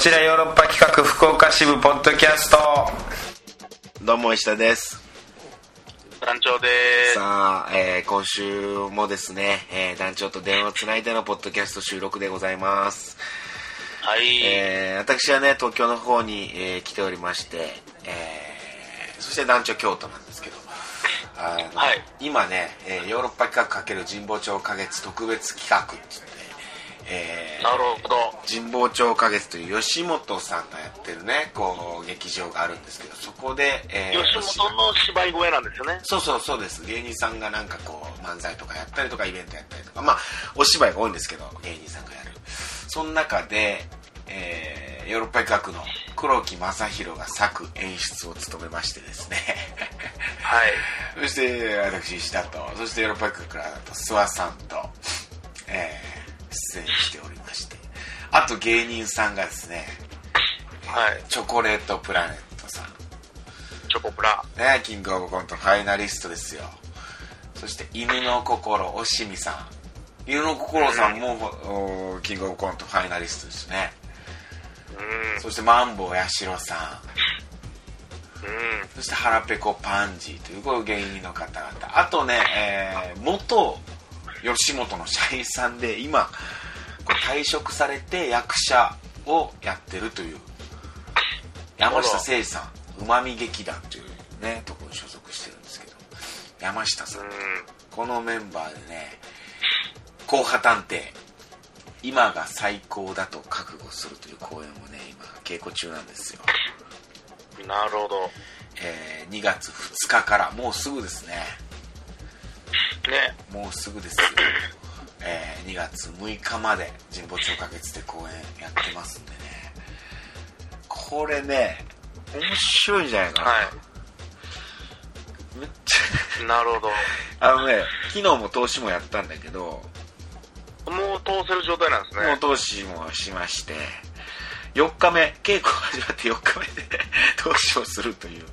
ちらヨーロッパ企画福岡支部ポッドキャスト。どうも石田です。団長です。さあ、えー、今週もですね、えー、団長と電話つないでのポッドキャスト収録でございます。はい、えー、私はね東京の方に、えー、来ておりまして、えー、そして団長京都なんですけど。あの、はい。今ね、えーヨーロッパ企画×神保町花月特別企画って言って、えーなるほど。神保町花月という吉本さんがやってるねこう劇場があるんですけどそこで、えー吉本の芝居小屋なんですよね。そうそうそうです。芸人さんがなんかこう漫才とかやったりとかイベントやったりとかまあお芝居が多いんですけど芸人さんがやる。その中で、えーヨーロッパ企画の黒木正宏が作演出を務めましてですね。はい。そして私石田とそしてヨーロッパ企画からだと諏訪さんと、えー出演しておりまして。あと芸人さんがですねはい。チョコレートプラネットさん。チョコプラ。ねキングオブコントファイナリストですよ。そして犬の心おしみさん。犬の心さんも、おキングオブコントファイナリストですね。うん。そしてマンボウやしろさん。うん。そして腹ペコパンジーというこういう芸人の方々。あとね、えー元吉本の社員さんで今退職されて役者をやってるという山下誠司さんうまみ劇団というねところに所属してるんですけど山下さん。このメンバーでね「硬派探偵今が最高だと覚悟する」という公演をね今稽古中なんですよ。なるほど。えー2月2日からもうすぐですねね。もうすぐですよ、えー2月6日まで神保町花月で公演やってますんでね。これね面白いんじゃないかな、はめっちいなるほゃ あのね昨日も投資もやったんだけどどもう通せる状態なんですね。もう投資もしまして4日目稽古始まって4日目で投資をするという。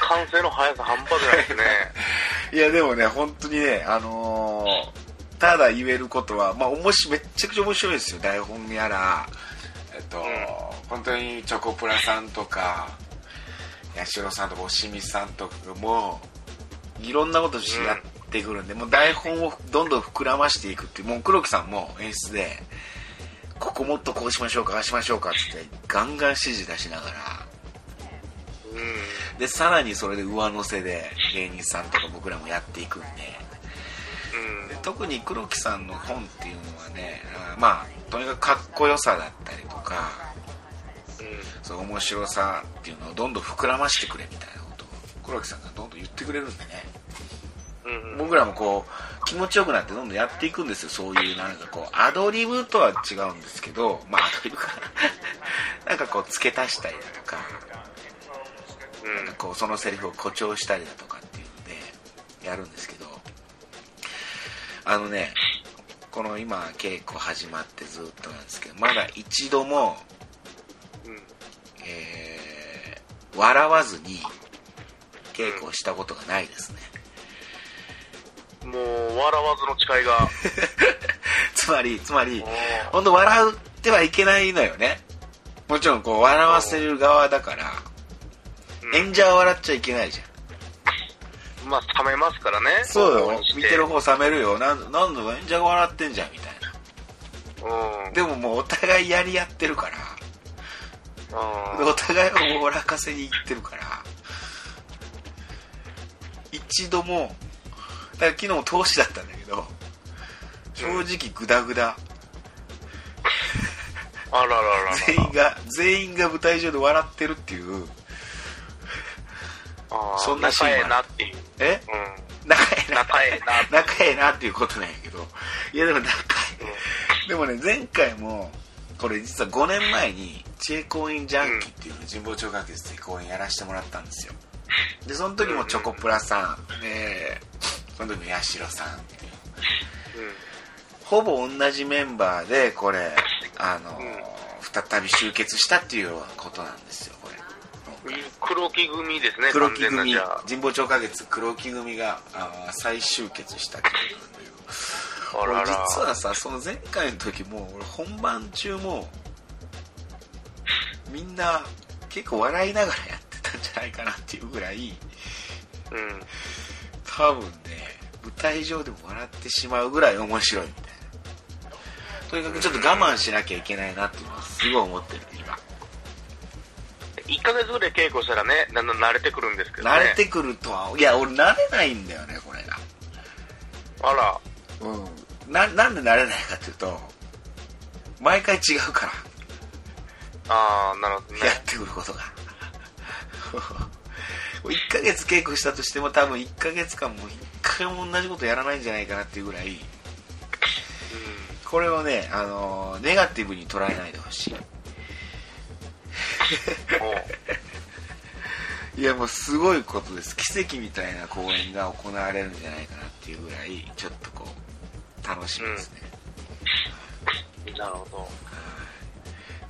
完成の速さ半端じゃないですね。いやでもね本当にねあのーただ言えることはまあおもしめっちゃくちゃ面白いですよ。台本やらえっと、ん。本当にチョコプラさんとか八代さんとかおしみさんとかもいろんなことやってくるんで、もう台本をどんどん膨らましていくっていうもう黒木さんも演出でここもっとこうしましょうかああしましょうかっつってガンガン指示出しながら。うん。でさらにそれで上乗せで芸人さんとか僕らもやっていくんで。うん。で特に黒木さんの本っていうのはねまあとにかくかっこよさだったりとかそう面白さっていうのをどんどん膨らましてくれみたいなことを黒木さんがどんどん言ってくれるんでねうんうん。僕らもこう気持ちよくなってどんどんやっていくんですよ。そういうなんかこうアドリブとは違うんですけどまあアドリブかな。なんかこう付け足したりだとかうん。なんかこうそのセリフを誇張したりだとかっていうのでやるんですけどあのねこの今稽古始まってずっとなんですけどまだ一度も、うん。えー笑わずに稽古をしたことがないですねもう笑わずの誓いが。つまりつまり本当笑ってはいけないのよね。もちろんこう笑わせる側だから。うん。演者は笑っちゃいけないじゃん。まあ冷めますからね。そうよ。見てる方冷めるよ。なんなんで演者が笑ってんじゃんみたいな。うん。でももうお互いやり合ってるから。でお互いを笑かせに行ってるから。一度もだから昨日も投資だったんだけど正直グダグダ。あらららら全員が全員が舞台上で笑ってるっていう。そんなシーン仲ええなっていう。え？うん。仲ええな。仲ええな仲ええなっていうことなんやけど。いやでも仲ええ。でもね前回もこれ実は5年前にチェコインジャンキーっていうのを神保町学術で公演やらせてもらったんですよ。でその時もチョコプラさんでその時も八代さんうう。んほぼ同じメンバーでこれあの、うん再び集結したっていうことなんですよこれ。黒木組ですね黒木組。神保町花月黒木組があー再集結したっていうことなんだけどあらら。俺実はさその前回の時も俺本番中もみんな結構笑いながらやってたんじゃないかなっていうぐらい。うん。多分ね舞台上でも笑ってしまうぐらい面白いみたいなとにかくちょっと我慢しなきゃいけないなっていうのはすごい思ってる今1ヶ月ぐらい稽古したらね、だんだん慣れてくるんですけどね。慣れてくるとはいや俺慣れないんだよねこれがあら。うんななんで慣れないかっていうと毎回違うからああ、なるほどね。やってくることが1ヶ月稽古したとしても多分1ヶ月間も1回も同じことやらないんじゃないかなっていうぐらい。これをね、あのーネガティブに捉えないでほしい。いやもうすごいことです。奇跡みたいな公演が行われるんじゃないかなっていうぐらいちょっとこう楽しみですね、なるほど。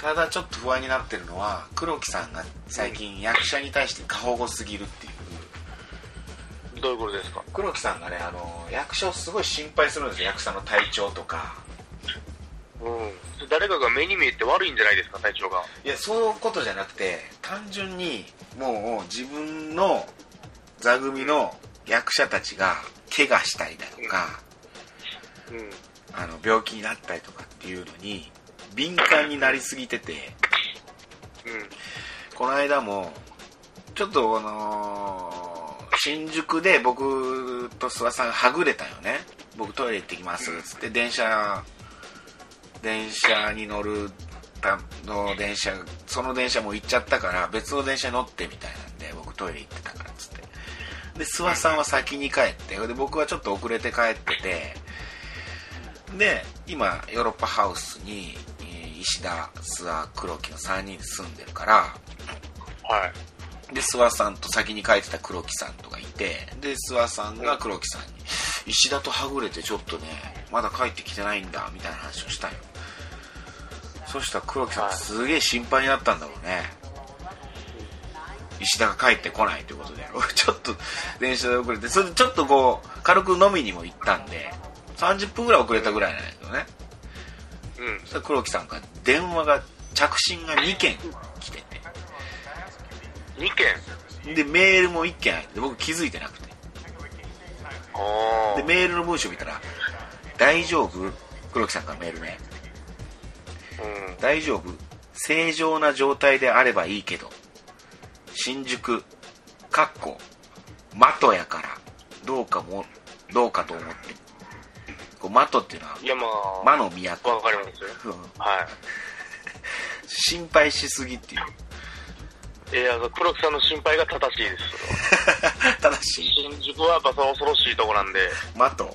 ただちょっと不安になってるのは黒木さんが最近役者に対して過保護すぎるっていう。どういうことですか？黒木さんがねあの役者をすごい心配するんですよ。役者の体調とか。うん。誰かが目に見えて悪いんじゃないですか、体調が。いやそういうことじゃなくて単純にもう自分の座組の役者たちが怪我したりだとか、うん。あの病気になったりとかっていうのに敏感になりすぎてて。うん。この間もちょっとあのー新宿で僕と諏訪さんがはぐれたよね。僕トイレ行ってきます。っつって電車電車に乗るたの電車その電車もう行っちゃったから別の電車に乗ってみたいなんで僕トイレ行ってたからっつって。で諏訪さんは先に帰ってで僕はちょっと遅れて帰ってて。で今ヨーロッパハウスにえー石田諏訪黒木の3人で住んでるからはい。で諏訪さんと先に帰ってた黒木さんとかいてで諏訪さんが黒木さんに「石田とはぐれてちょっとねまだ帰ってきてないんだ」みたいな話をしたよ。そしたら黒木さんはい。すげえ心配になったんだろうね。石田が帰ってこないということで。俺 ちょっと電車で遅れて。それでちょっとこう軽く飲みにも行ったんで30分ぐらい遅れたぐらいなんだけどねうん。黒木さんから電話が着信が2件来てて。2件？でメールも1件入ってて僕気づいてなくて。あでメールの文章見たら「大丈夫?」黒木さんからメールね。うん「大丈夫？正常な状態であればいいけど。新宿かっこ的やからどうかもどうかと思ってこう的っていうのはいやまあ魔の都。わかります。ようん。は 心配しすぎっていう。いいや黒木さんの心配が正しいです。正しい。新宿はやっぱ恐ろしいとこなんで。的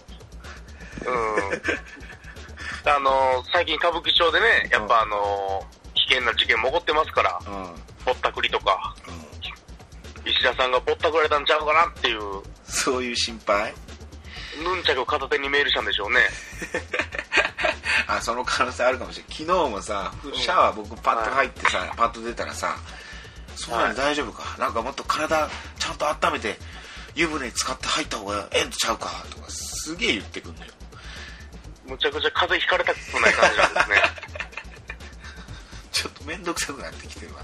うん。あの最近歌舞伎町でねやっぱあの危険な事件も起こってますからうん。うんぼったくりとか石田さんがぼったくられたんちゃうかなっていう。そういう心配？ヌンチャクを片手にメールしたんでしょうね。あその可能性あるかもしれない昨日もさシャワー僕パッと入ってさ、パッと出たらさ「そうなの大丈夫か、なんかもっと体ちゃんと温めて湯船使って入った方がええんとちゃうか」とかすげえ言ってくんのよ。むちゃくちゃ風邪ひかれたくない感じなんですね。ちょっと面倒くさくなってきてるわ。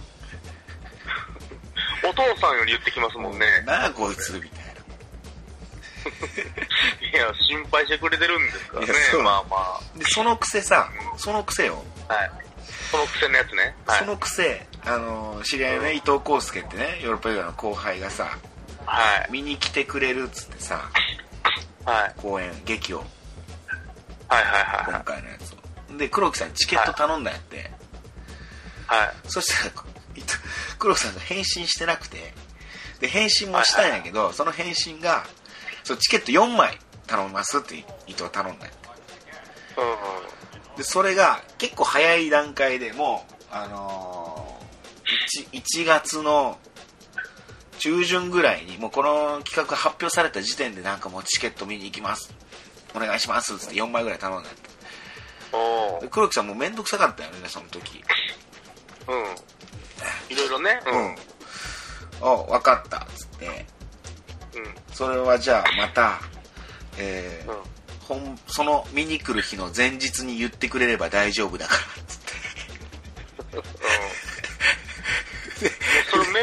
お父さんより言ってきますもんね。なあこいつ？みたいい や心配してくれてるんですからね。まあまなでそのくせさそのくせよ、あはい。その癖のやつね。はい。そのくせあの知り合いのね伊藤康介ってねヨーロッパ映画の後輩がさはい。見に来てくれるっつってさはい。公演劇を。はいはいはい今回のやつを。で黒木さんにチケット頼んだんやって、はい。そしたら黒木さんが返信してなくて。で返信もしたんやけど、その返信がそうチケット4枚頼みますって伊藤頼んだんや。ってうん。でそれが結構早い段階でもうあのー 1, 1月の中旬ぐらいにもうこの企画発表された時点でなんかもうチケット見に行きます。お願いしますっつって4枚ぐらい頼んだって。黒木さんもうめんどくさかったよねその時。うん。いろいろね。ううん。んお分かったっつって。うん。それはじゃあまたえーうん本その見に来る日の前日に言ってくれれば大丈夫だからっつって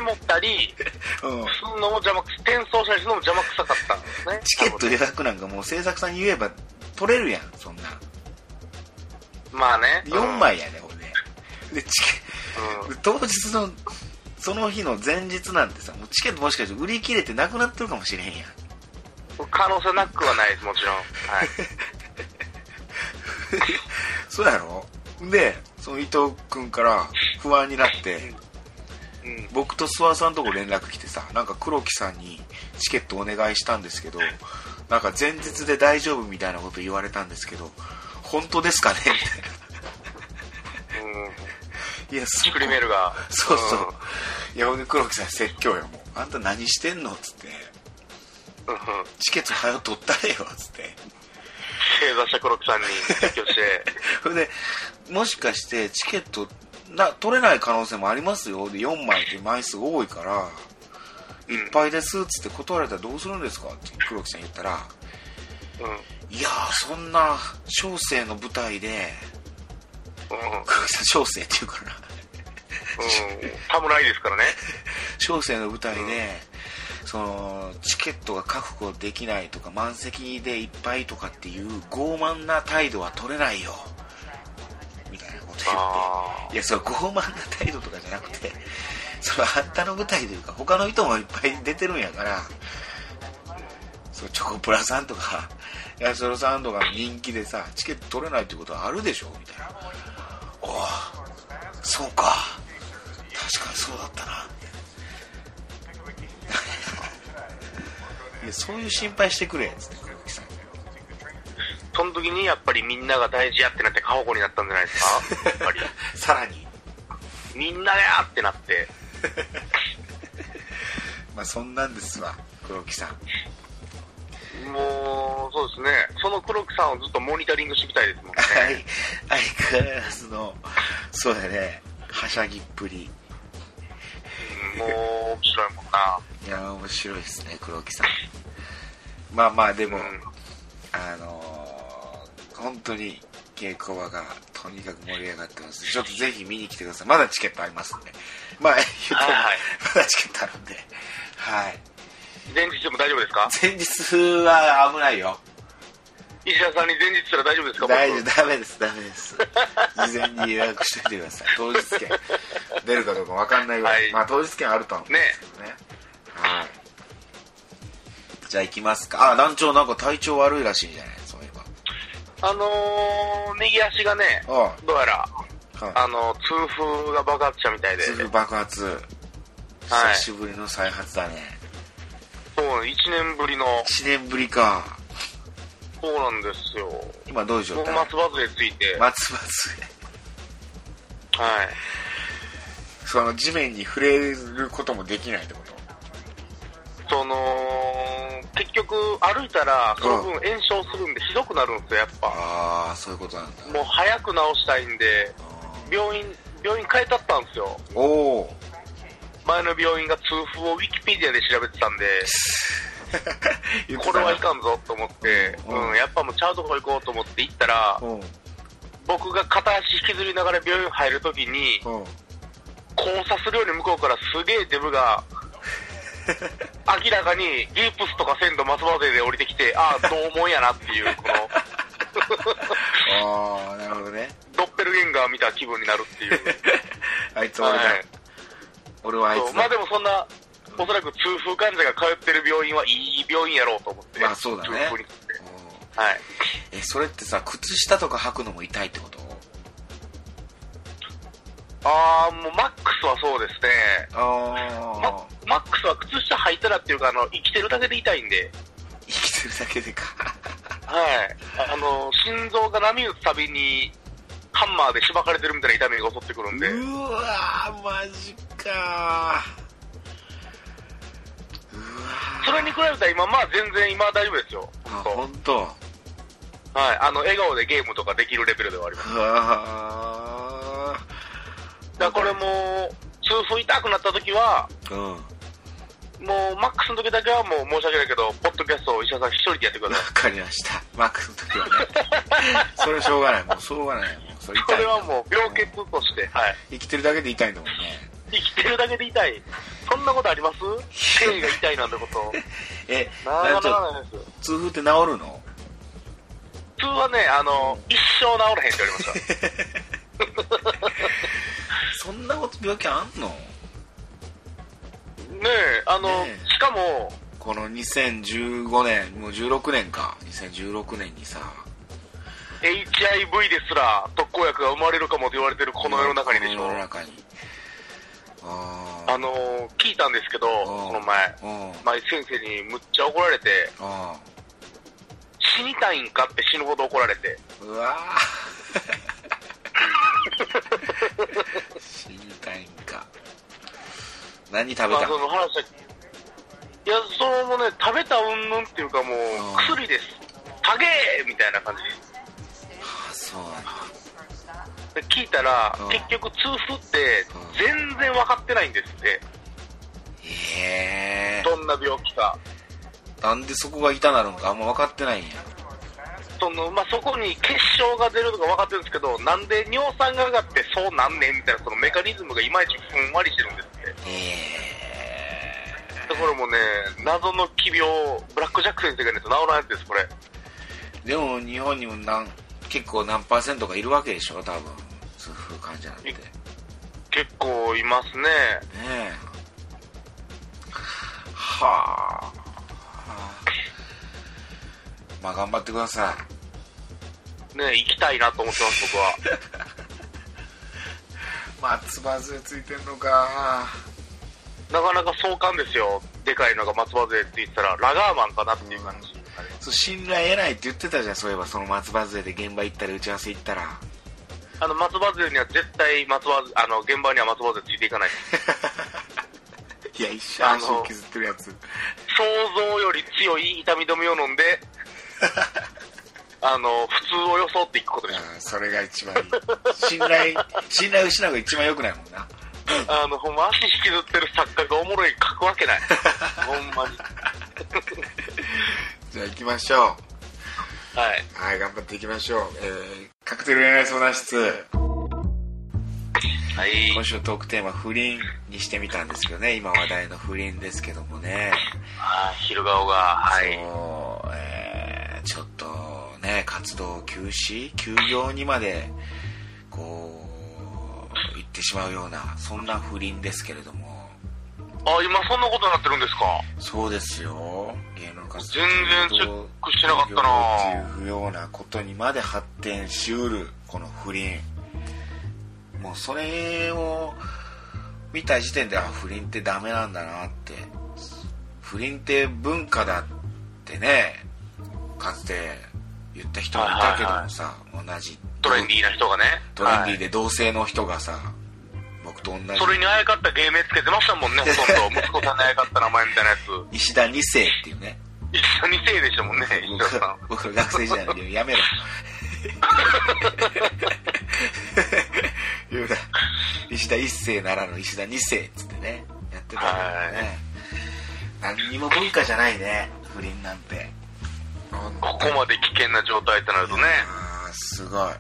持ったり、うんすんのも邪魔く、転送したりするのも邪魔くさかったんですね。チケット予約なんかもう制作さんに言えば取れるやんそんなんまあね。4枚やでほんででチケうん。うん。当日のその日の前日なんてさもうチケットもしかして売り切れてなくなってるかもしれへんやん可能性なくはないです、もちろん。はい。そうやろ？でその伊藤君から不安になってうん。僕と諏訪さんとこ連絡来てさなんか黒木さんにチケットお願いしたんですけどなんか前日で大丈夫みたいなこと言われたんですけど本当ですかね？みたいうん。ないやそチクリメールが。そうそう、いやほんで黒木さん説教よもうあんた何してんの？っつってうん。うん。チケット早よ取ったれよっつって。正座した黒木さんに説教して、それでもしかしてチケットな取れない可能性もありますよ。で4枚って枚数多いからいっぱいですっつって断られたらどうするんですか？って黒木さん言ったら。うん。いやーそんな小生の舞台でうん。黒木さん小生って言うから。なうん。侍ですからね。小生の舞台で、そのチケットが確保できないとか満席でいっぱいとかっていう傲慢な態度は取れないよ。みたいなこと言あって。いやそれ傲慢な態度とかじゃなくて それはあんたの舞台というか他の人もいっぱい出てるんやからそうチョコプラさんとか安代さんとかの人気でさチケット取れないってことはあるでしょ？みたいなやそういう心配してくれっつってその時にやっぱりみんなが大事やってなって過保護になったんじゃないですか？やっぱり。さらにみんなやってなって。まあそんなんですわ黒木さんもう、そうですね。その黒木さんをずっとモニタリングしていきたいですもんね。はい相変わらずのそうだねはしゃぎっぷりうんもう、面白いもんな。いや面白いですね黒木さん。まあまあでも、うん。あのー本当に稽古場がとにかく盛り上がってます。ちょっとぜひ見に来てください。まだチケットありますんで。まあ言っても、はいはい。まだチケットあるんで。はい。前日でも大丈夫ですか？前日は危ないよ。石田さんに前日したら大丈夫ですか？大丈僕。夫ダメですダメです。事前に予約しといてください。当日券。出るかどうか分かんないぐらい、はい。まあ当日券あるとは思うんですけどねはい。じゃあ行きますか。あ団長なんか体調悪いらしいじゃない？そういえば。あのー、右足がね、あどうやら、あはい。あの、痛風が爆発したみたいで、すぐ爆発。はい。久しぶりの再発だね、そう、1年ぶりの、1年ぶりか。そうなんですよ。今どういう状態？松葉杖ついて、松葉杖。はい。その地面に触れることもできないってこと？その、結局歩いたら、その分炎症するんでひどくなるんですよ、やっぱ。ああそういうことなんだ。もう早く治したいんで、病院、病院変えたったんですよ。おお前の病院が痛風をウィキペディアで調べてたんで、ーこれはいかんぞと思って、うん。うん、やっぱもうちゃうとこ行こうと思って行ったら、うん。僕が片足引きずりながら病院入るときに、うん。交差するように向こうからすげえデブが、明らかにリープスとか鮮度松葉勢で降りてきて、ああ、どうもんやなっていう、この、ああなるほどね。ドッペルゲンガー見た気分になるっていう。あいつ俺だ、はい。俺はあいつまあでもそんな、おそらく痛風患者が通ってる病院はいい病院やろうと思って。まあそうだね。痛風にはい。えそれってさ靴下とか履くのも痛いってこと？ああ、もうマックスはそうですね。あマあマックスは靴下履いたらっていうか、あの、生きてるだけで痛いんで、生きてるだけでかはい。あの、心臓が波打つたびに、ハンマーでしばかれてるみたいな痛みが襲ってくるんで、うわーマジかうわーそれに比べたら今、まあ全然今は大丈夫ですよ。あ本。当はい。あの、笑顔でゲームとかできるレベルではあります。うわだからこれも、痛風痛くなった時は、ーうんもう、マックスの時だけはもう申し訳ないけど、ポッドキャストを医者さん一人でやってくだわさい。かりましたマックスの時はね それしょうがないもうしょうがないもうそれこれ痛いはもう病欠として、はい。生きてるだけで痛いんだもんね生きてるだけで痛い。そんなことあります？手が痛いなんてこと。えなかなちょかないですよ。痛風って治るの？普通はね、あの、一生治らへんって言われました。そんなこと病気あんの？ねえ、あの、ねえ。しかも、この2015年もう16年か。2016年にさ。HIV ですら特効薬が生まれるかもと言われてるこの世の中にでしょ。この世の。中に。あー。あのー、聞いたんですけど、この前、うん前先生にむっちゃ怒られて、あ死にたいんかって死ぬほど怒られて、ーうわ 何食べまあ、たその話は、いや、そのもね、食べたうんぬんっていうかもううん、薬です。たげーみたいな感じあそうなんだ。で聞いたら、うん。結局痛風って全然分かってないんですって。へえどんな病気か。なんでそこが痛なるんかあんま分かってないんや。その、まあ、そこに結晶が出るとか分かってるんですけど、なんで尿酸が上がってそうなんねんみたいなそのメカニズムがいまいちふんわりしてるんですって。へえでこれもね、謎の奇病、ブラックジャック先生がね、治らないやつです、これ。でも日本にもなん結構何パーセントかいるわけでしょ多分痛風患者なんてね結構いますね。えはあまあ頑張ってくださいね、行きたいなと思ってます、僕は。松葉杖ついてんのかなかなか壮観ですよ。でかいのが松葉杖って言ったら、ラガーマンかなっていう感じ。そう信頼得ないって言ってたじゃんそういえばその松葉杖で現場行ったり打ち合わせ行ったらあの、松葉杖には絶対松葉、あの、現場には松葉杖ついていかない。いや一生足を削ってるやつ想像より強い痛み止めを飲んで、あの、普通を装っていくことでしょ。それが一番いい信頼信頼失うのが一番良くないもんなあの、ほんま足引きずってる作家がおもろい書くわけない。ほんまに。じゃあ行きましょうはい。はい頑張っていきましょう、えー、カクテル恋愛相談室はい。今週のトークテーマ不倫にしてみたんですけどね今話題の不倫ですけどもねあー昼顔が、はい。そう、えーちょっとね活動休止？休業にまでこう行ってしまうようなそんな不倫ですけれども。あ、今そんなことになってるんですか？そうですよ。芸能活動全然チェックしてなかったな。っていうようなことにまで発展しうるこの不倫。もうそれを見た時点であ不倫ってダメなんだなって。不倫って文化だってねかつて言った人もいたけどもさ、同じ。トレンディーな人がね。トレンディーはい。で同性の人がさ僕と同じそれにあやかった芸名つけてましたもんね、ほとんど。息子さんにあやかった名前みたいなやつ。石田二世っていうね一緒にせいでしたもんね、石田さん。僕学生時代のやめろ 言うな石田一世ならぬ石田二世っつってねやってたけどね何にも文化じゃないね不倫なんてここまで危険な状態ってなるとね。すごい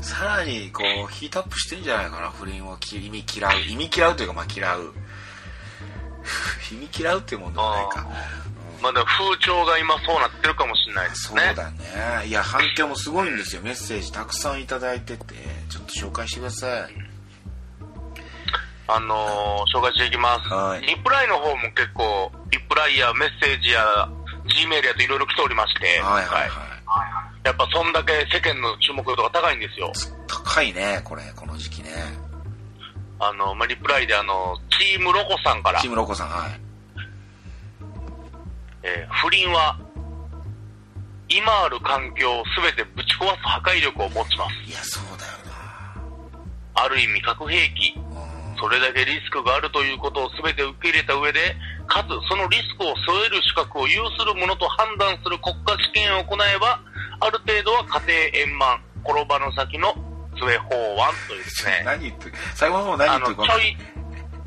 さらにこうヒートアップしてんじゃないかな。不倫をき意味嫌う。意味嫌うというかまあ嫌う。意味嫌うっていうもんでもないか。まあでも風潮が今そうなってるかもしれないですね。そうだね。いや反響もすごいんですよ。メッセージたくさんいただいてて。ちょっと紹介してください。あのー、紹介していきます。はい。リプライの方も結構、リプライやメッセージや、G メールやといろいろ来ておりまして、はいはい。はいやっぱそんだけ世間の注目度が高いんですよ。高いねこれこの時期ね。あの、まあ、リプライであの、チームロコさんから。チー、ムロコさんはい。えー不倫は、今ある環境を全てぶち壊す破壊力を持ちます。いやそうだよある意味核兵器、なうんそれだけリスクがあるということを全て受け入れた上で、かつそのリスクを添える資格を有するものと判断する国家試験を行えば、ある程度は家庭円満、転ばぬ先の杖法案というですね、何言ってる最後の方何言ってるかちょい、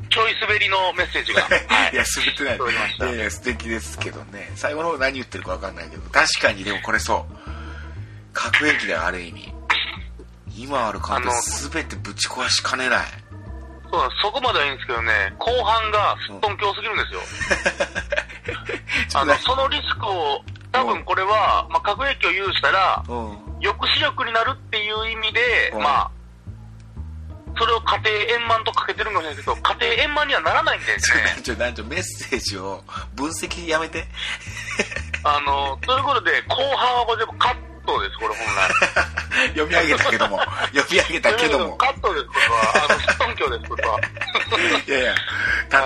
ちょい滑りのメッセージが。はい。いや滑ってない。いやいや素敵ですけどね。最後の方何言ってるか分かんないけど確かにでもこれそう。核兵器だよある意味。今ある環境あの全てぶち壊しかねないそうなんですそこまではいいんですけどね、後半がすっとんきょうすぎるんですよ。あの、そのリスクを、多分これは、まあ、核兵器を有したら、うん抑止力になるっていう意味で、うんまあ、それを家庭円満とかけてるんかもしれないですけど、家庭円満にはならないんですね。ちょ、団長、メッセージを分析やめて。あの、ということで、後半はこれでもカットです、これ本来。読み上げたけども。読み上げたけどもカ。ットです、これは。あの、すっとんきょうです、これは。いやいや、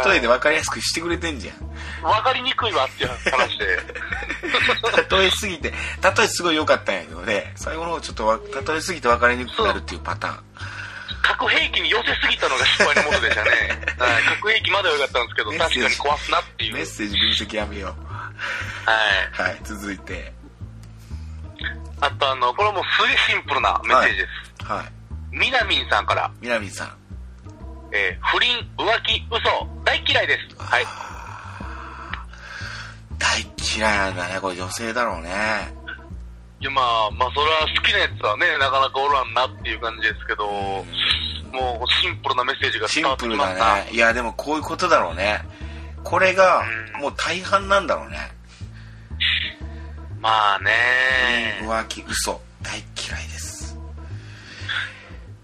例えで分かりやすくしてくれてんじゃん。わかりにくいわっていう話で。例えすぎて、例えすごい良かったんやけどね、最後の方ちょっとわ例えすぎて分かりにくくなるっていうパターン。核兵器に寄せすぎたのが失敗のもとでしたね。はい、核兵器までは良かったんですけど、確かに壊すなっていう。はい。メッセージ分析やめよう。はい、続いて。あとあの、これはもうすげえシンプルなメッセージです。はい。みなみんさんから、みなみんさん。えー不倫、浮気、嘘、大嫌いです。はい。大嫌いなんだね、これ女性だろうね。いや、まあ、まあ、それは好きなやつはね、なかなかおらんなっていう感じですけど、もうシンプルなメッセージが伝わってシンプルきました。だね。いや、でもこういうことだろうね。これがうんもう大半なんだろうね。まあね、浮気、嘘、大嫌いです。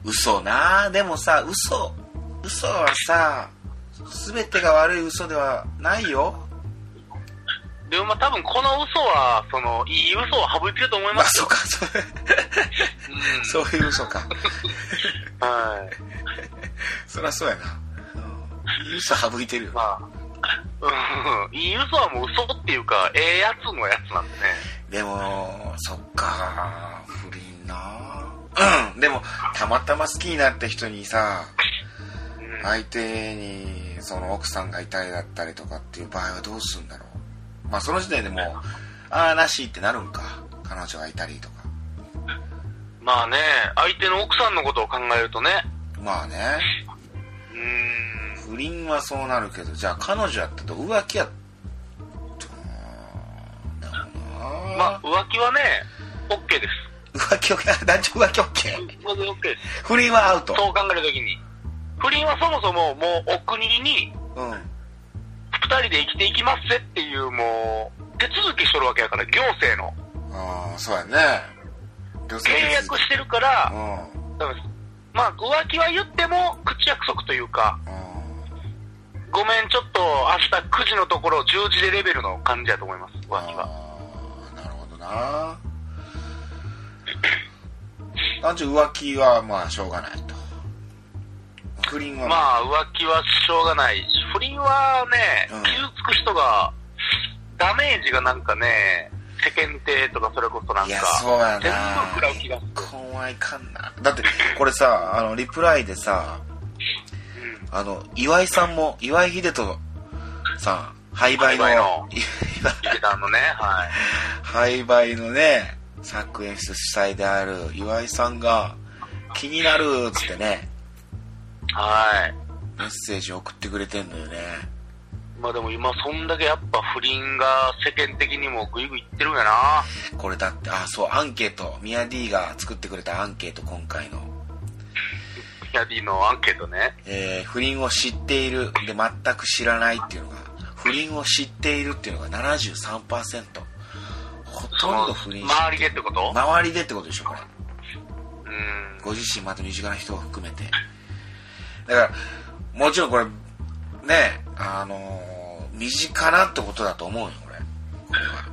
嘘なでもさ、嘘、嘘はさ、全てが悪い嘘ではないよ。でもまあ多分この嘘は、その、いい嘘を省いてると思いますよ。そうか、そううんそういう嘘か。はい。そりゃそうやな。嘘省いてるよ。まあ、うん、いい嘘はもう嘘っていうか、ええやつのやつなんでね。でも、そっか、不倫な。うん、でも、たまたま好きになった人にさ、うん。相手にその奥さんがいたりだったりとかっていう場合はどうするんだろう。まあその時点でもうああなしってなるんか。彼女がいたりとか。まあね、相手の奥さんのことを考えるとね、まあね。うーん、不倫はそうなるけどじゃあ彼女やったと浮気やっなるほどな。まあ浮気はね、OK です。浮気 OK 男女浮気 OK まず OK です。不倫はアウト。そう考えるときに。不倫はそもそももうお国にうん。二人で生きていきますぜっていうもう手続きしとるわけやから、行政の。ああそうやね。契約してるから、うん。まあ浮気は言っても口約束というか、うんごめん、ちょっと明日9時のところ10時でレベルの感じやと思います、浮気は。なるほどな。男女浮気はまあしょうがないと。不倫は。まあ浮気はしょうがないし、不倫はね、うん。傷つく人が、ダメージがなんかね、世間体とかそれこそなんか、いやそうやな。全部食らう気がする。結婚はいかんな。だってこれさあのリプライでさあの岩井さんも岩井秀人さん廃売のののね、はい。廃売のね作演出主催である岩井さんが気になるっつってねはい。メッセージ送ってくれてんのよねまあでも今そんだけやっぱ不倫が世間的にもグイグイいってるんやな。これだってあそうアンケートミヤ D が作ってくれたアンケート今回の、ヤディのアンケートね。えー不倫を知っているで全く知らないっていうのが不倫を知っているっていうのが73%ほとんど不倫周りでってこと？周りでってことでしょこれ。うん。ご自身また身近な人を含めて。だからもちろんこれねあのー身近なってことだと思うよこれ。これは。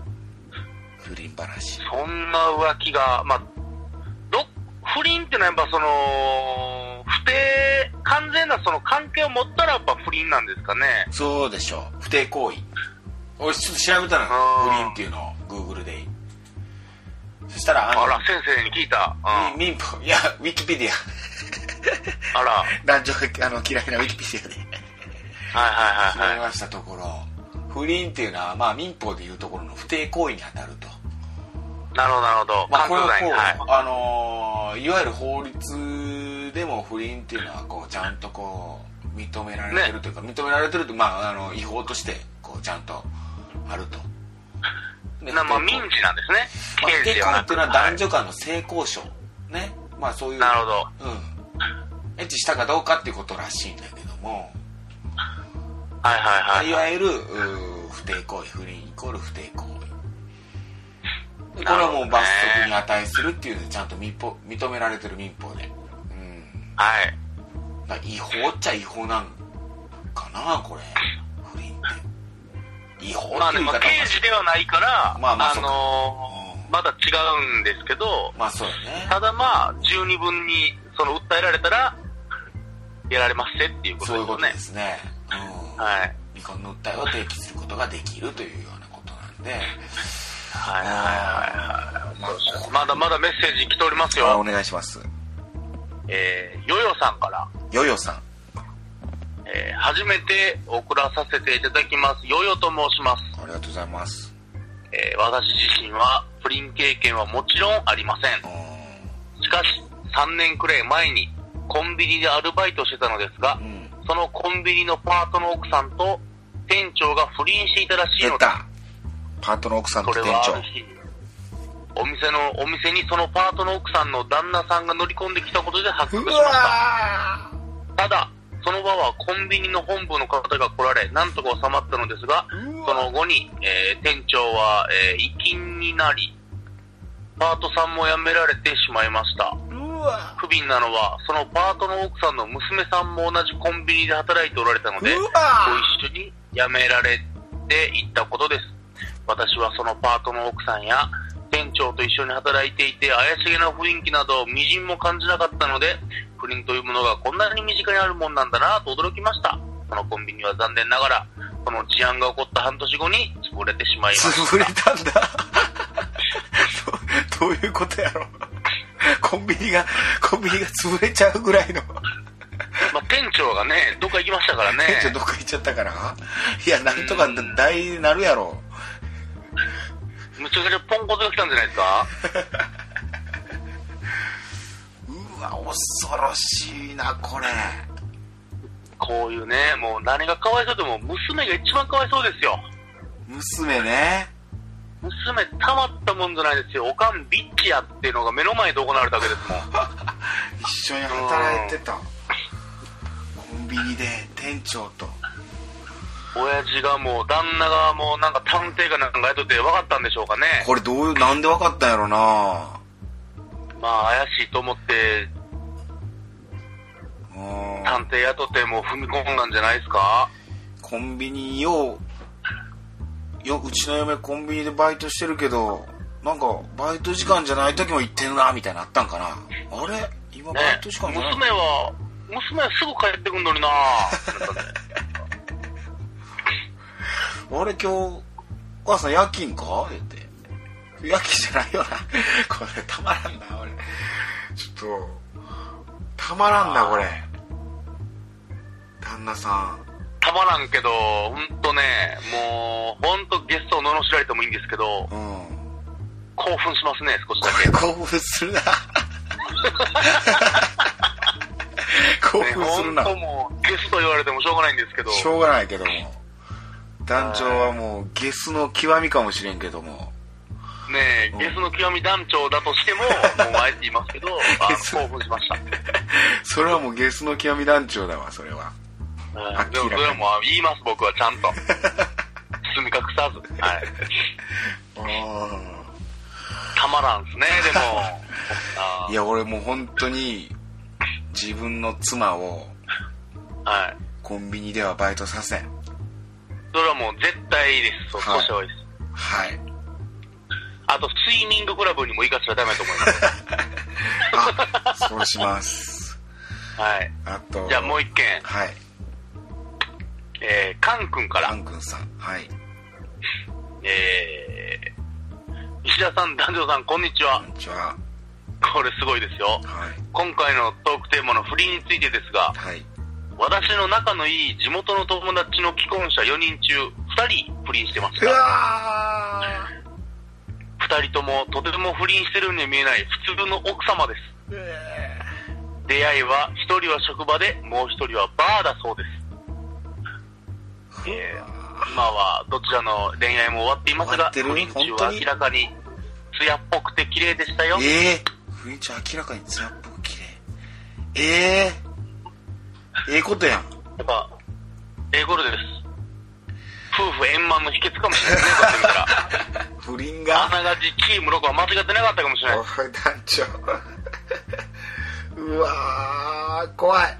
不倫話。そんな浮気が、まあ、ど、不倫ってのはやっぱその、不定、完全なその関係を持ったらやっぱ不倫なんですかね。そうでしょう不貞行為俺ちょっと調べたの不倫っていうのを Google でそしたらああら、先生に聞いた。うん。民法いやウィキペディアあら、はい男女あの嫌いなウィキペディアではいはいはい。調べましたところ不倫っていうのはまあ民法でいうところの不貞行為に当たるとなるほどなるほど。まあ、これ関はこう、はい。あのーいわゆる法律でも不倫っていうのはこうちゃんとこう認められてるというか、認められてると、まあ、あの違法としてこうちゃんとあると。でなまあ民事なんですね。まあ、っていうのは男女間の性交渉、ねまあそういうなるほど。うんエッチしたかどうかっていうことらしいんだけども、はいはいはい。いわゆる不貞行為不倫イコール不貞行為でこれはもう罰則に値するっていうのでちゃんと民法認められてる民法でうんはい。違法っちゃ違法なんかなこれ不倫って違法ってまあね、まあ、刑事ではないから、まあまあそうかのーまだ違うんですけど、まあそうよねただまあ、十二分に、その、訴えられたら、やられますせっていうことそういうことですよね。ですねうんはい。離婚の訴えを提起することができるというようなことなんではいはいはいはい。まだまだメッセージ来ておりますあおよ。願いしますえー、ヨヨさんから、ヨヨさん。えー、初めて送らさせていただきます。ヨヨと申します。ありがとうございます。えー、私自身は不倫経験はもちろんありません。うしかし、3年くらい前にコンビニでアルバイトしてたのですが、んうん。そのコンビニのパートの奥さんと店長が不倫していたらしいのた。パートの奥さんとそれ店長はある日、お店の、お店にそのパートの奥さんの旦那さんが乗り込んできたことで発覚しました。ただ、その場はコンビニの本部の方が来られ、なんとか収まったのですが、その後に、えー店長は、えー、遺金になり、パートさんも辞められてしまいました。不憫なのは、そのパートの奥さんの娘さんも同じコンビニで働いておられたので、ご一緒に辞められていったことです。私はそのパートの奥さんや店長と一緒に働いていて怪しげな雰囲気などみじんも感じなかったので、不倫というものがこんなに身近にあるもんなんだなと驚きました。そのコンビニは残念ながら、その事案が起こった半年後に潰れてしまいました。潰れたんだ どどういうことやろコンビニがコンビニが潰れちゃうぐらいのまあ、店長がね、どっか行きましたからね。店長どっか行っちゃったからいやなんとか大なるやろむちゃくちゃポンコツが来たんじゃないですか？うわ恐ろしいなこれこういうね、もう何がかわいそうでも娘が一番かわいそうですよ。娘ね娘たまったもんじゃないですよ。おかんビッチやっていうのが目の前で行われたわけですもん。一緒に働いてたコンビニで店長と親父がもう、旦那がもうなんか探偵かなんかやっとって分かったんでしょうかね。これどういうなんで分かったんやろな。まあ怪しいと思って、うん。探偵雇ってもう踏み込んだんじゃないですか？コンビニよようちの嫁コンビニでバイトしてるけどなんかバイト時間じゃない時も行ってるなみたいなのあったんかな。あれ？今バねイト時間じゃない、娘は、娘はすぐ帰ってくんのにな あれ今日お母さん夜勤か？言って。夜勤じゃないよな。これたまらんな俺。ちょっとたまらんなこれ。旦那さたまらんけど、ほんとね、もう、ほんとゲストを罵られてもいいんですけど、んうん興奮しますね、少しこだけ。れ興奮するな。興奮するな。ね、ほんともう、ゲスト言われてもしょうがないんですけど、しょうがないけども団長はもうゲスの極みかもしれんけどもねゲスの極み団長だとしても、もうあえて言いますけど、あ興奮しました。それはもうゲスの極み団長だわそれはうんでも、それはもう言います、僕はちゃんと。包み隠さず。はい。たまらんすね、でも。あ いや俺もう本当に自分の妻をはい。コンビニではバイトさせんそれはもう絶対いいです。そう、はい少し多いです。はいあと、スイミングクラブにも行かせちゃダメだと思います。あそうしますはい。あとじゃあもう一件。はいえー、カン君からカ。ン君さんはいえー、石田さん、男女さん、こんにちはこん。にちはこれすごいですよ。はい今回のトークテーマの不倫についてですが、はい私の仲のいい地元の友達の既婚者4人中2人不倫してましうた。わ2人ともとても不倫してるようには見えない普通の奥様です。ー出会いは1人は職場でもう1人はバーだそうです。えー今はどちらの恋愛も終わっていますが、不倫中は明らかに艶っぽくて綺麗でしたよ。ええー、雰囲気明らかに艶っぽく綺麗ええええことやんやっぱ、ええことです。夫婦円満の秘訣かもしれないね、こうやって見たら。不倫あがながちチームロコは間違ってなかったかもしれない。おい団長うわー怖い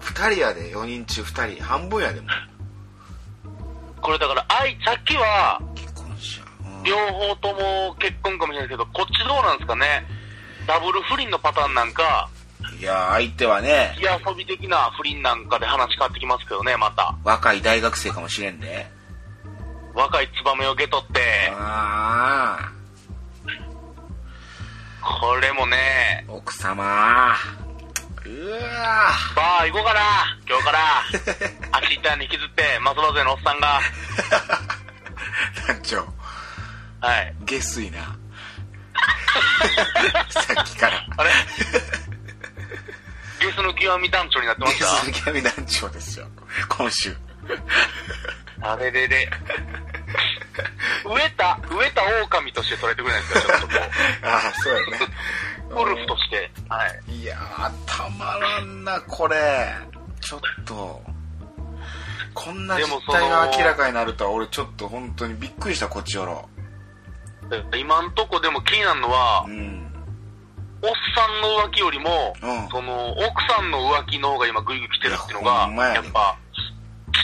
2人やで4人中2人半分やでもこれだから、あい、さっきは、結婚しやうん両方とも結婚かもしれないですけど、こっちどうなんですかね。ダブル不倫のパターンなんか、いや相手はね。火遊び的な不倫なんかで話変わってきますけどね、また。若い大学生かもしれんで。若いツバメを受け取って、ああこれもね、奥様。うわバー行こうかな、今日から。足痛いに引きずって、松葉勢のおっさんが、ー団長はい。下水な。さっきから。あれ？ゲスの極み団長になってましゲたスギャミ団長ですよ。今週。あれれれ。植えた、植えた狼として捉えてくれないですか、ちょっとこ ああそうやね。う。ウルフとして。はい。いやーたまらんなこれ。ちょっと。こんな実態が明らかになるとは俺ちょっと本当にびっくりしたこっちよろ今んとこでも気になるのはう、んおっさんの浮気よりも、うん。その、奥さんの浮気の方が今グイグイ来てるっていうのいやが、ほんまやね。やっぱ、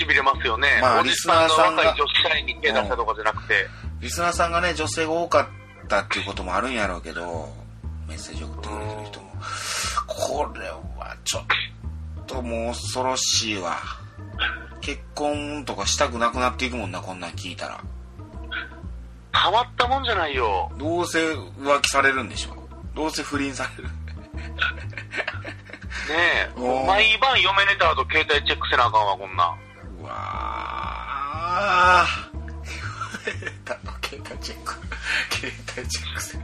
痺れますよね。まあおじさんがリスナーさんが若い女子社員に手出したとかじゃなくて、リスナーさんがね女性が多かったっていうこともあるんやろうけどメッセージ送ってくれてる人も。これはちょっともう恐ろしいわ。結婚とかしたくなくなっていくもんなこんなん聞いたら。変わったもんじゃないよ。どうせ浮気されるんでしょどうせ不倫される。ねえ、毎晩嫁寝た後携帯チェックせなあかんわ、こんなん。うわー。だと携帯チェック。携帯チェックする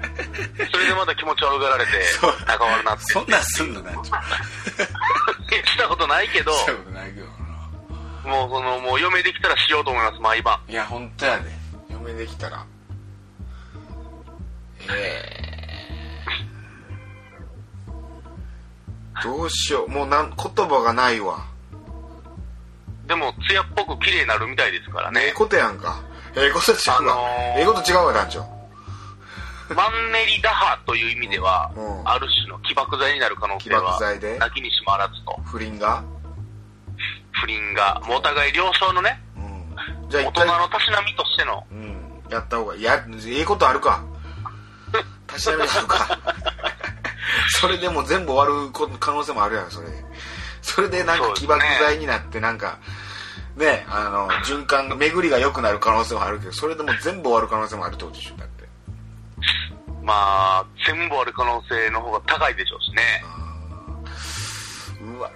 それでまた気持ち悪がられて仲悪なって。そんなんすんのなしたことないけど、したことないけど。なもうその、もう嫁できたらしようと思います、毎晩。いや本当やで。嫁できたら。ええどうしよう。もうなん言葉がないわ。でも、艶っぽく綺麗になるみたいですからね。ええことやんか。ええこと違うわ、あのーええこと違うわ団長。マンネリ打破という意味では、うん。ある種の起爆剤になる可能性起爆は剤で、なきにしもあらずと。不倫が？不倫が、もうお互い了承のね、うん。じゃあ大一回人のたしなみとしての、うん。やった方がいい。やええことあるか。たしなみあるか それでも全部終わるこ可能性もあるやんそれ。でそれでなんか起爆剤になってなんかねあの循環巡りが良くなる可能性もあるけどそれでも全部終わる可能性もあるってことでしょだって。まあ、全部ある可能性の方が高いでしょうしね。うわ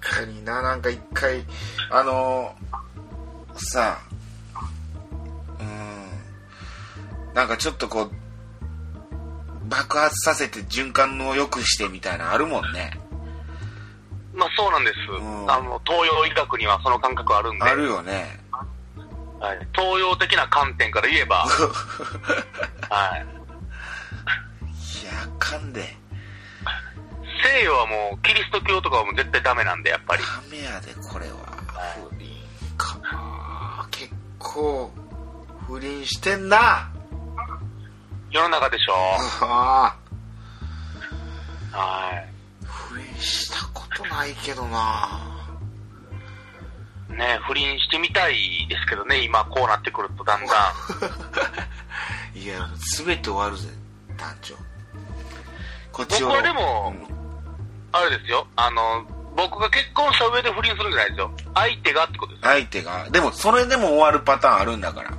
確かにな。なんか一回あのさうん。なんかちょっとこう爆発させて循環を良くしてみたいなのあるもんね。まあそうなんです。うん。あの、東洋医学にはその感覚あるんで、あるよね。はい、東洋的な観点から言えば、はい、いやあかんで。西洋はもうキリスト教とかはもう絶対ダメなんで、やっぱり。ダメやでこれは。不倫か結構不倫してんな世の中でしょ。ああは不倫したことないけどない。ね不倫してみたいですけどね、今こうなってくるとだんだん。いや全て終わるぜ団長こっちを僕はでもうんあれですよ、あの、僕が結婚した上で不倫するんじゃないですよ。相手がってことです。相手がでもそれでも終わるパターンあるんだから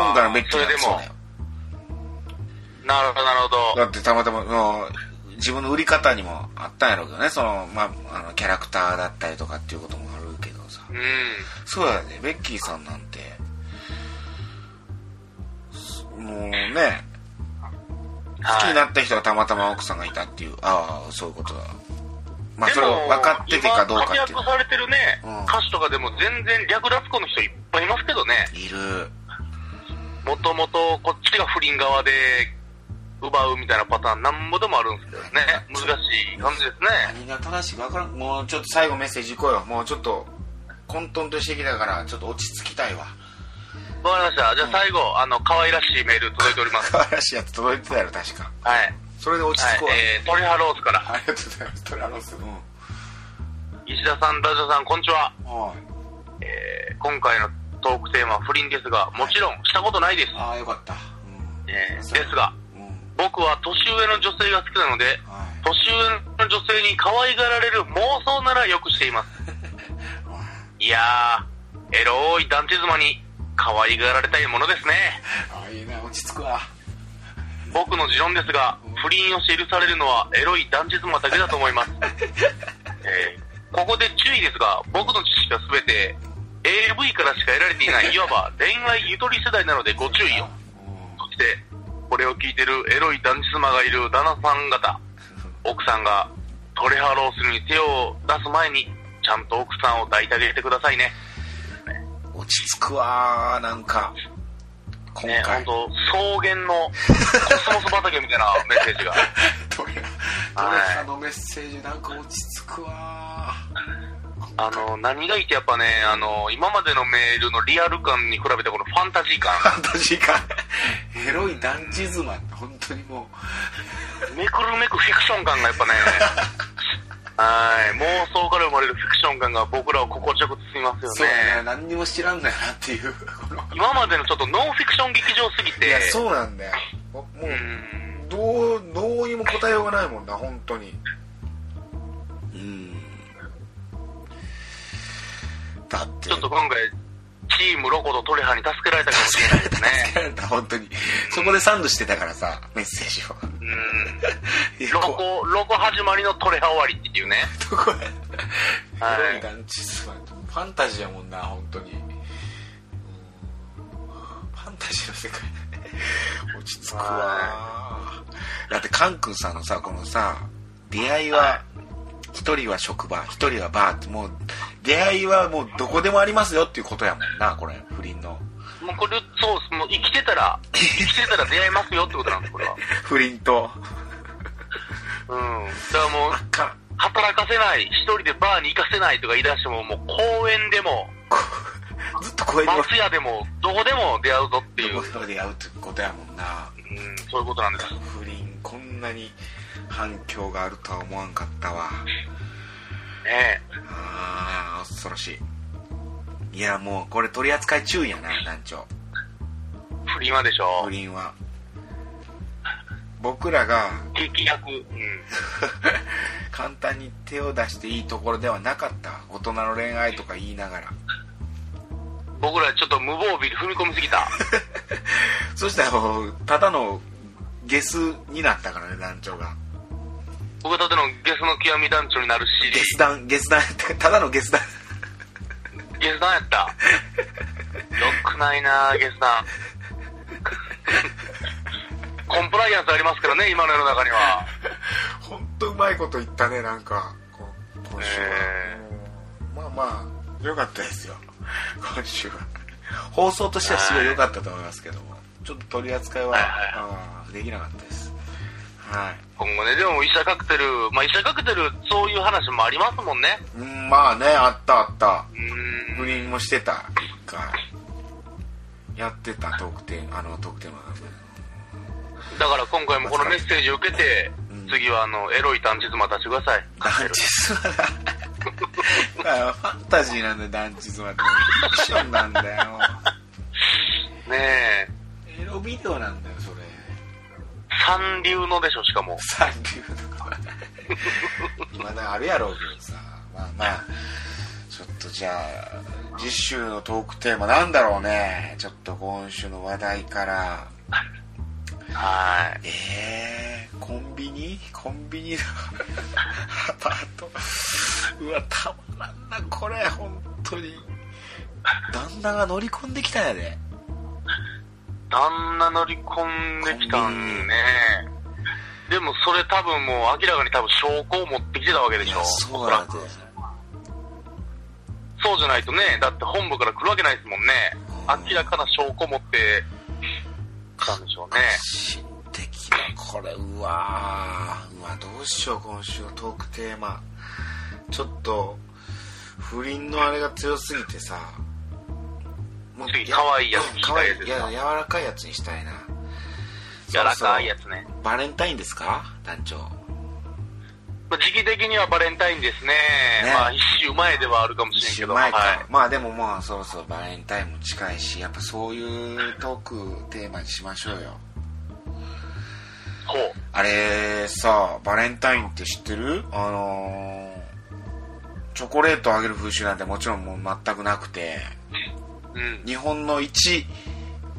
今回のベッキーなんてそう。だよ、なるほど、なるほど。だってたまたまの自分の売り方にもあったんやろうけどね。その、まあ、あのキャラクターだったりとかっていうこともあるけどさ。うん。そうやね。ベッキーさんなんてもうね好きになった人がたまたま奥さんがいたっていうああそういうことだ。まあそれを分かっててかどうかっていう今活躍されてるね、うん。歌手とかでも全然略奪婚の人いっぱいいますけどね。いるもともとこっちが不倫側で奪うみたいなパターンなんぼでもあるんですけどね。難しい感じですね。何が正しいか分からんもうちょっと最後メッセージいこうよもうちょっと混沌としてきたからちょっと落ち着きたいわわかりました。じゃあ最後、あの、可愛らしいメール届いております。可愛らしいやつ届いてたやろ確かはい。それで落ちはい着こう、、えー、トリハロースから。ありがとうございますトラロスうん石田さん、ダジャさん、こんにちは。はいえー、今回のトークテーマは不倫ですが、もちろんしたことないです。ああよかった。うん。えー、ですが、うん。僕は年上の女性が好きなので、はい。年上の女性に可愛がられる妄想ならよくしています。い。やー、エロい団地妻に可愛がられたいものですね。あいいな落ち着くわ。僕の持論ですが、不倫をして許されるのはエロい団地妻だけだと思います。えーここで注意ですが、僕の知識は全て AV からしか得られていない、いわば恋愛ゆとり世代なのでご注意を。そして、これを聞いてるエロい団地妻がいる旦那さん方、奥さんがトレハロースルに手を出す前に、ちゃんと奥さんを抱いてあげてくださいね。落ち着くわなんか今ね、回、本当草原のコスモス畑みたいな メッセージが。トレハのメッセージなんか落ち着くわあの、何がいいってやっぱね、あの、今までのメールのリアル感に比べてこのファンタジー感、ファンタジー感。エロい団地妻。本当にもめくるめくフィクション感がやっぱね、はい、妄想から生まれるフィクション感が僕らを心地よく包みますうよそうだねね。何にも知らんだよなっていう。今までのちょっとノンフィクション劇場すぎて、いやそうなんだよ。もううん。どうどうにも答えようがないもんな本当にだって。ちょっと今回、チームロコとトレハに助けられたかもしれないです助けね。られた本当に。そこでサンドしてたからさメッセージを。うん。ロこコ、ロコ始まりのトレハ終わりっていうね。どこへはい団地妻ってファンタジーやもんな本当に。うん。ファンタジーの世界。落ち着くわ。だってカン君さんのさこのさ出会いは一人は職場一人はバーってもう出会いはもうどこでもありますよっていうことやもんなこれ不倫のもうこれ、そう。もう生きてたら、生きてたら出会えますよってことなんです、これは。不倫とうん。だからもう働かせない、一人でバーに行かせないとか言い出しても、もう公園でも、ずっと声に松屋でも、どこでも出会うぞっていう、どこで出会うってことやもんなうん、そういうことなんです。不倫こんなに反響があるとは思わんかったわねああ恐ろしいいやもうこれ取り扱い注意やな団長え。不倫はでしょ不。倫は僕らが激薬。うん。簡単に手を出していいところではなかった大人の恋愛とか言いながら僕らちょっと無防備で踏み込みすぎた。そしたらただのゲスになったからね団長が僕だのゲスの極み団長になるし、ゲス団ゲス団 ただのゲス団ゲス団やった。よくないなゲス団。コンプライアンスありますからね、今の世の中には。本当うまいこと言ったねなんか。こ今週は、え。うんまあまあ良かったですよ。今週は。放送としてはすごい良かったと思いますけども。ちょっと取り扱いは、はいはいできなかったですはい。今後ね、でも医者カクテル、まあ医者カクテル、そういう話もありますもんね。うんまあねあったあった。うーん。不倫もしてた一回。やってたトークテーマあのトークテーマだから今回もこのメッセージを受けて、うん。次はあの、エロい団地妻出してください。団地妻だファンタジーなんだよ団地妻って。フィクションなんだよ。ねえ。エロビデオなんだよ三流のでしょ、しかも。三流とかまだあるやろうけどさ。まあまあちょっとじゃあ次週のトークテーマなんだろうね。ちょっと今週の話題から。はい。えー、コンビニ？コンビニのアパート？うわたまらんなこれ本当に。旦那が乗り込んできたんやで旦那乗り込んできたんね。でもそれ多分もう明らかに多分証拠を持ってきてたわけでしょ。そうやでおそうじゃないとね、だって本部から来るわけないですもんね。うん明らかな証拠持ってきたんでしょうね。心的これうわーうわどうしよう今週のトークテーマちょっと不倫のあれが強すぎてさも次可愛いやつにしたいいやつですか？いや柔らかいやつにしたいな柔らかいやつつね。バレンタインですか？団長まあ時期的にはバレンタインですね。ねまあ一周前ではあるかもしれんけど。前か、はい。まあでもまあそろそろバレンタインも近いしやっぱそういうトークテーマにしましょうよほう。あれさバレンタインって知ってる？あのーチョコレートあげる風習なんてもちろんもう全くなくてうん。日本の一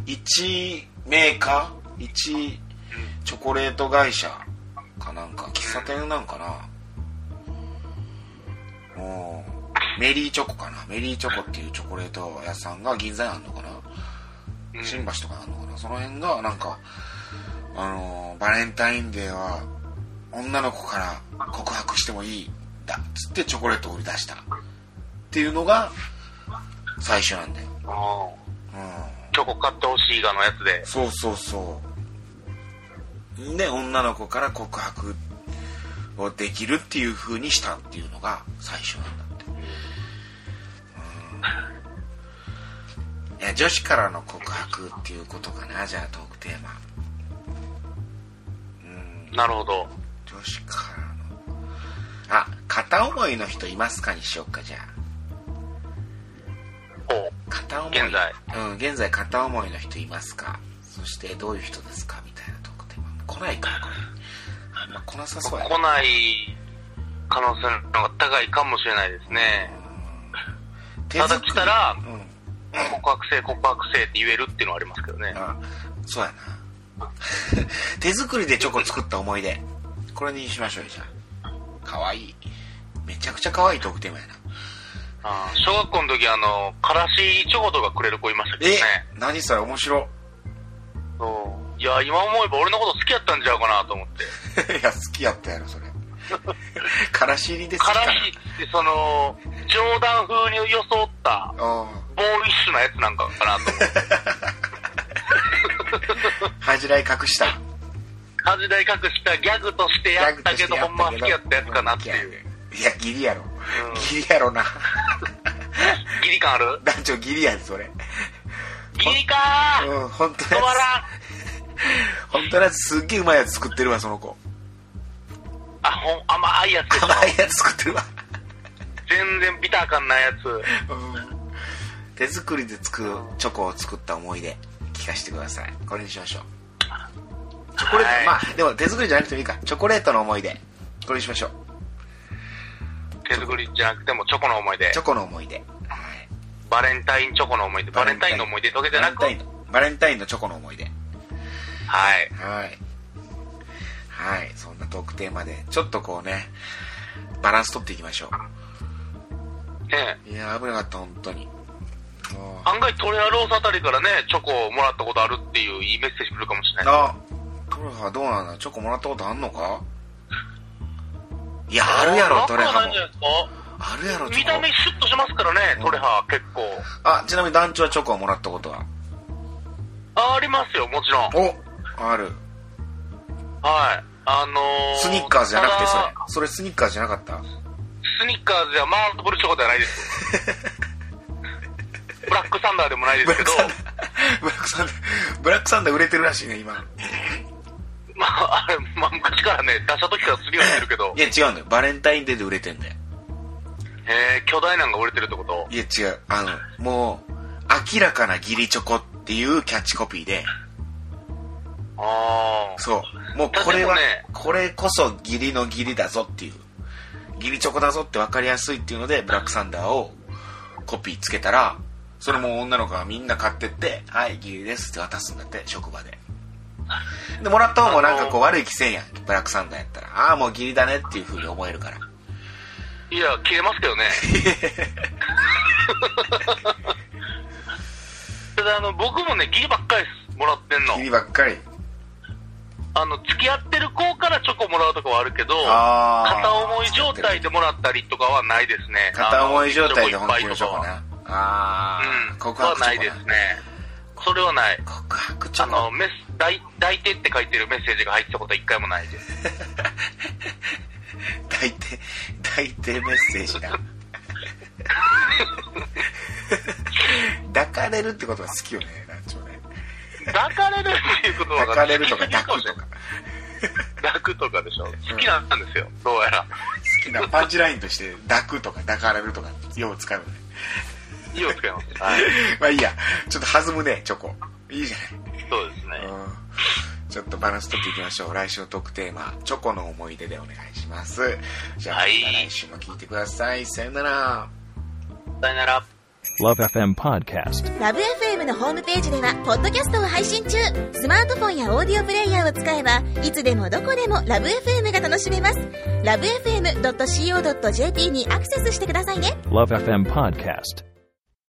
一メーカー？一チョコレート会社？かなんか？喫茶店なんかな？もうメリーチョコかな？メリーチョコっていうチョコレート屋さんが銀座にあるのかな？うん。新橋とかあるのかな？その辺がなんかあのーバレンタインデーは女の子から告白してもいいんだっつってチョコレートを売り出したっていうのが最初なんだよ、チョコ買ってほしいがのやつで。そうそうそう。で女の子から告白をできるっていう風にしたっていうのが最初なんだって。うん。いや女子からの告白っていうことかなじゃあトークテーマ。うん。なるほど。女子からの。あ片思いの人いますか？にしようかじゃあ。片思い。現在。うん現在片思いの人いますか？そしてどういう人ですか？みたいなトークテーマ。来ないかこれ。あんま来なさそうや来ない可能性の方が高いかもしれないですね。ただ来たらうん。告白性、告白性って言えるっていうのはありますけどね。あそうやな。手作りでチョコ作った思い出。これにしましょうよじゃあ。かわい。いめちゃくちゃかわいいトークテーマやなあー小学校の時あの、からしチョコとかくれる子いましたけどえね。何それ面白。そう。いや、今思えば俺のこと好きやったんちゃうかなと思って。いや好きやったやろそれ。からし入りで好きかからなしってその、冗談風に装った、あボーイッシュなやつなんかかなと思って。あ 恥じらい隠した。恥代隠したギャグとしてやったけど、ほんまは好きやったやつかなっていう。いやギリやろ、うん。ギリやろなギリ感ある？団長ギリやでそれ。ギリかー！うん本当止まのやつ本当のやつすっげえうまいやつ作ってるわその子。あ、ほん、甘いやつ。甘いやつ作ってるわ。全然ビター感ないやつ。うん。手作りで作るチョコを作った思い出聞かせてください。これにしましょう。チョコレート、はいまあでも手作りじゃなくてもいいか。チョコレートの思い出。これにしましょう手作りじゃなくてもチョコの思い出。チ。ョコの思い出。はい。バレンタインチョコの思い出。バレンタイン。の思い出だけじゃなく。バレンタインのバレンタインのチョコの思い出。はい。はい。はい。そんなトークテーマでちょっとこうねバランス取っていきましょねういや危なかった本当に。案外トレアロースあたりからね、チョコをもらったことあるっていういいメッセージ来るかもしれない。あトレハどうなんだ？チョコもらったことあんのか？いやあるやろトレなハもあるやろ見た目シュッとしますからね、トレハ結構。あちなみに団長はチョコをもらったことは？あありますよ、もちろん。おある。はい。あのー、スニッカーズじゃなくてそれ。それスニッカーズじゃなかった？スニッカーズじゃマーブルチョコではないです。ブラックサンダーでもないですけど、ブラックサンダーブラックサンダー売れてるらしいね今まあ、あれ、まあ昔からね、出した時からすりはしてるけど。い、や違うんだよ。バレンタインデーで売れてんだよ。えー、巨大なんが売れてるってこと？いや違う。あのもう明らかな義理チョコっていうキャッチコピーで。ああ。そう。もうこれは、ねこれこそ義理の義理だぞっていう。義理チョコだぞって分かりやすいっていうのでブラックサンダーをコピーつけたらそれも女の子がみんな買ってって「はい義理です」って渡すんだって職場で でもらった方もなんかこう悪い気せんやんブラックサンダーやったらああもう義理だねっていうふうに思えるからいや、消えますけどね。ただ、あの、僕もね、ギリばっかりです。もらってんの義。理ばっかりあの、付き合ってる子からチョコもらうとかはあるけど、片思い状態でもらったりとかはないですね。片思い状態で本気のチョコなああ、うん。告白チョコなはないですね。それはない。告白チョコあの、メス、抱い抱いてって書いてるメッセージが入ってたことは一回もないです。抱いて抱いてメッセージだ 抱かれるってことは好きよね団長ね抱かれるっていうことは抱かれるとか抱くとか抱くとかでしょ。好きなんですよ、どうやら。好きなパンチラインとして抱くとか抱かれるとかよう使うよねいいをつけます。はい。まあいいやちょっと弾むねチョコいいじゃないそうですね。うん。ちょっとバランス取っていきましょう。来週のトークテーマチョコの思い出でお願いします。じゃあ、はい。また来週も聞いてください。さよなら。さよなら。Love FM Podcast. ラブ f m のホームページではポッドキャストを配信中。スマートフォンやオーディオプレイヤーを使えばいつでもどこでもラブ f m が楽しめます。ラブ FM.co.jp にアクセスしてくださいね。Love FM Podcast.